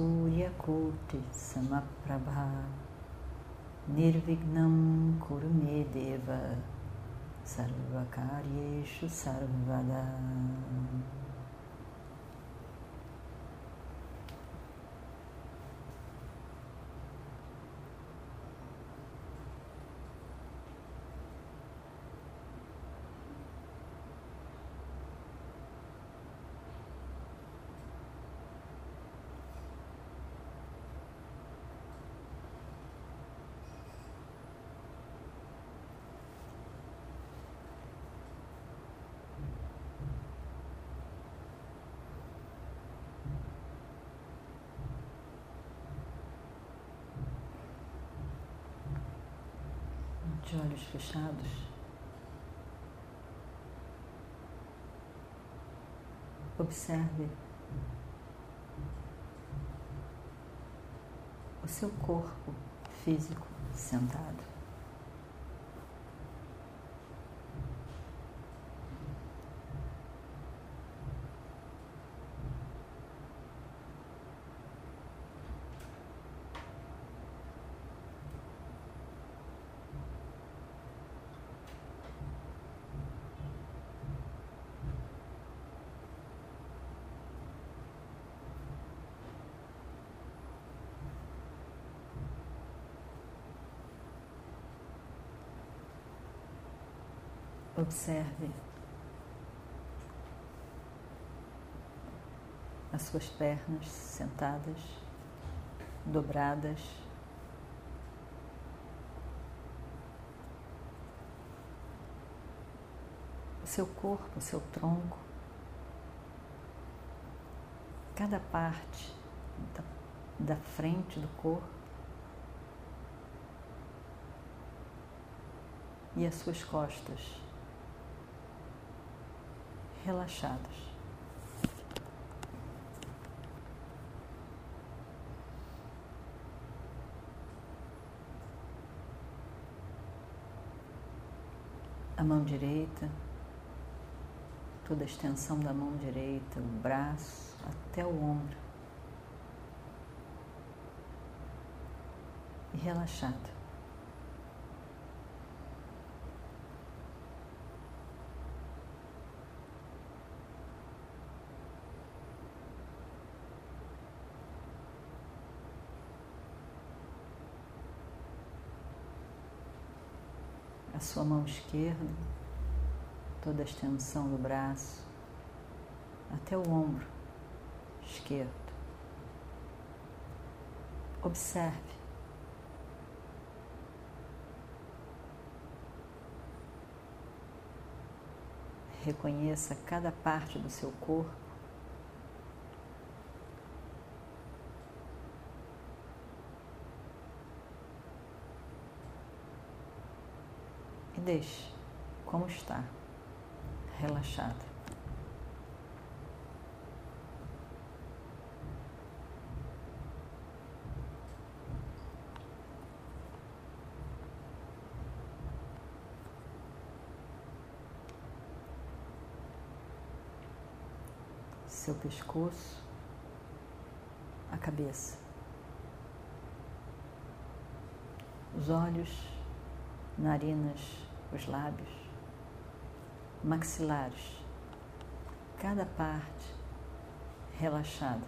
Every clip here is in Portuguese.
सूर्यकोटिसमप्रभा निर्विघ्नं कुरु मे देव। सर्वकार्येषु सर्वदा। De olhos fechados. Observe o seu corpo físico sentado. Observe as suas pernas sentadas, dobradas. O seu corpo, o seu tronco, cada parte da, da frente do corpo e as suas costas relaxados. A mão direita, toda a extensão da mão direita, o braço até o ombro. E relaxado. Sua mão esquerda, toda a extensão do braço, até o ombro esquerdo. Observe. Reconheça cada parte do seu corpo e deixe como está, relaxado. Seu pescoço, a cabeça, os olhos, narinas, os lábios, maxilares, cada parte relaxada.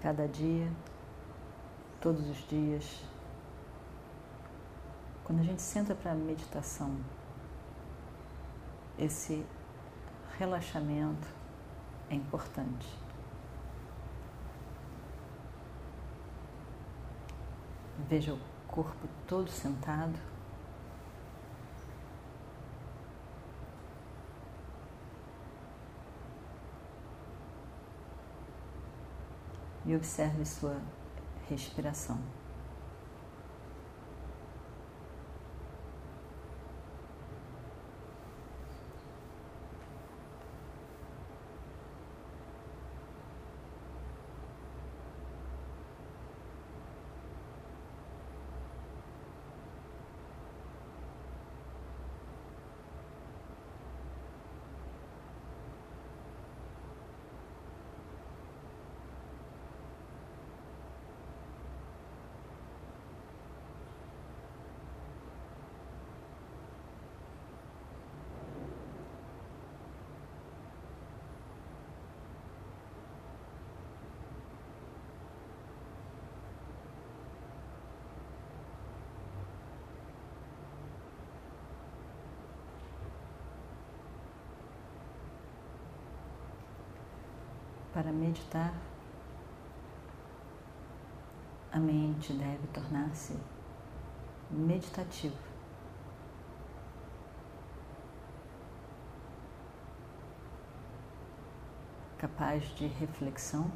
Cada dia, todos os dias, quando a gente senta para a meditação, esse relaxamento é importante. Veja o corpo todo sentado. E observe sua respiração. Para meditar, a mente deve tornar-se meditativa. Capaz de reflexão.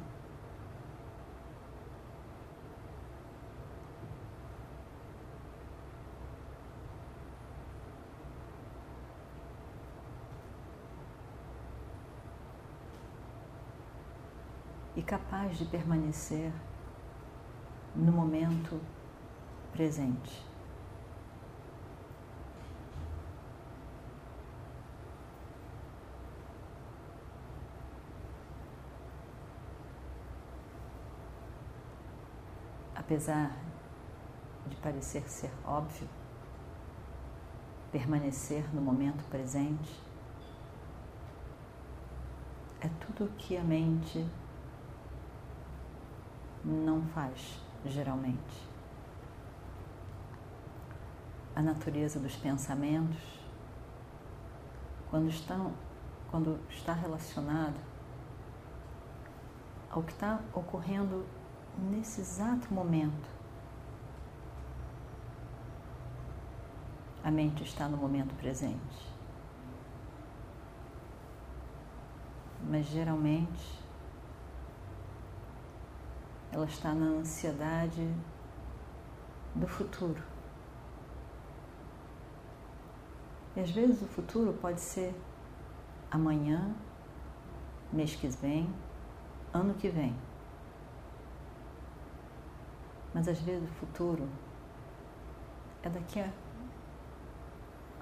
E capaz de permanecer no momento presente. Apesar de parecer ser óbvio, permanecer no momento presente é tudo o que a mente não faz, geralmente. A natureza dos pensamentos, quando, estão, quando está relacionado ao que está ocorrendo nesse exato momento, a mente está no momento presente. Mas geralmente ela está na ansiedade do futuro. E às vezes o futuro pode ser amanhã, mês que vem, ano que vem. Mas às vezes o futuro é daqui a,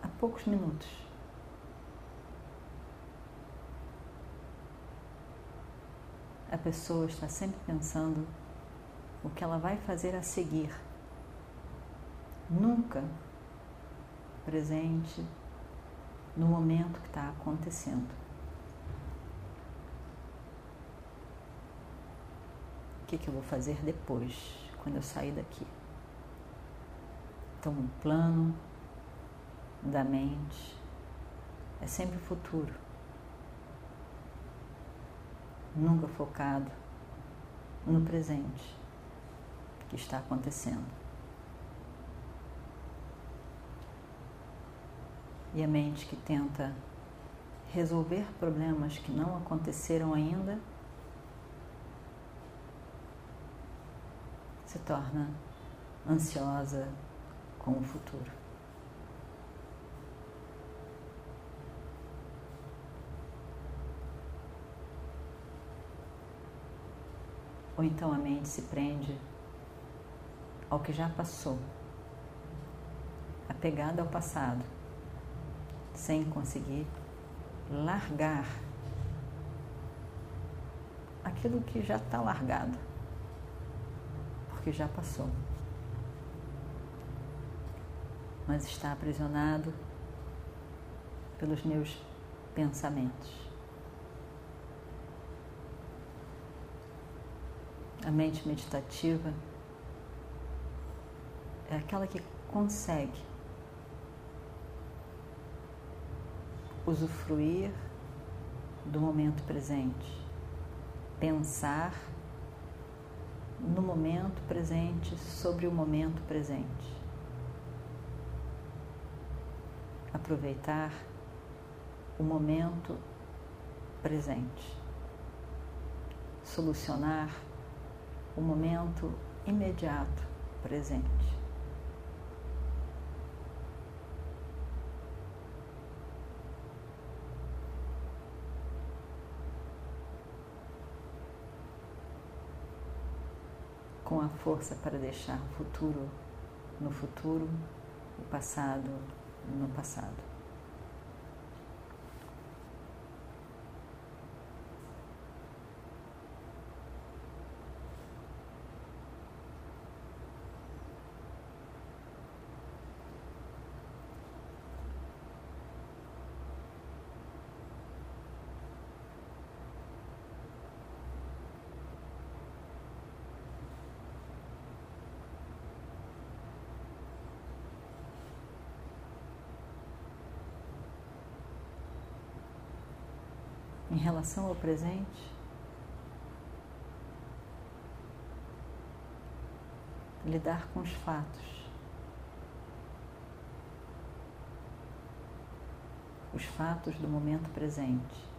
a poucos minutos. A pessoa está sempre pensando o que ela vai fazer a seguir. Nunca presente no momento que está acontecendo. O que, que eu vou fazer depois, quando eu sair daqui? Então, o um plano da mente é sempre o futuro, nunca focado no presente que está acontecendo. E a mente que tenta resolver problemas que não aconteceram ainda se torna ansiosa com o futuro. Ou então a mente se prende ao que já passou, apegada ao passado, sem conseguir largar aquilo que já está largado, porque já passou, mas está aprisionado pelos meus pensamentos. A mente meditativa é aquela que consegue usufruir do momento presente, pensar no momento presente sobre o momento presente, aproveitar o momento presente, solucionar o momento imediato presente. Com a força para deixar o futuro no futuro, o passado no passado. Em relação ao presente, lidar com os fatos. Os fatos do momento presente.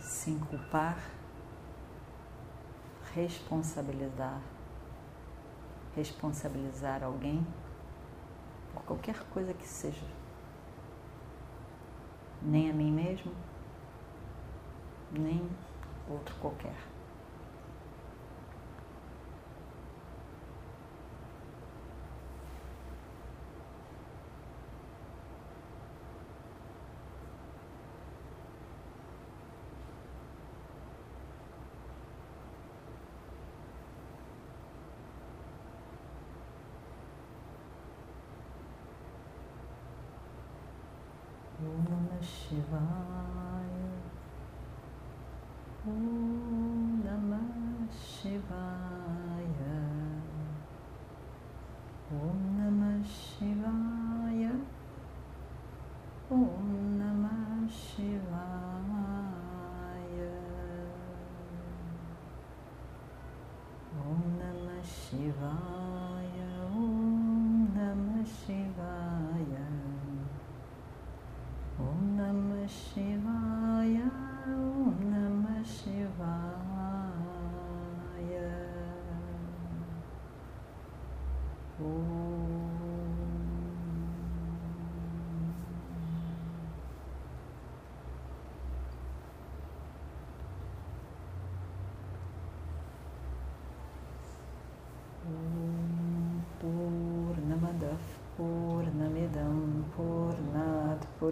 Se inculpar, responsabilizar, responsabilizar alguém por qualquer coisa que seja nem a mim mesmo, nem outro qualquer. Shivaya Om Namah Shivaya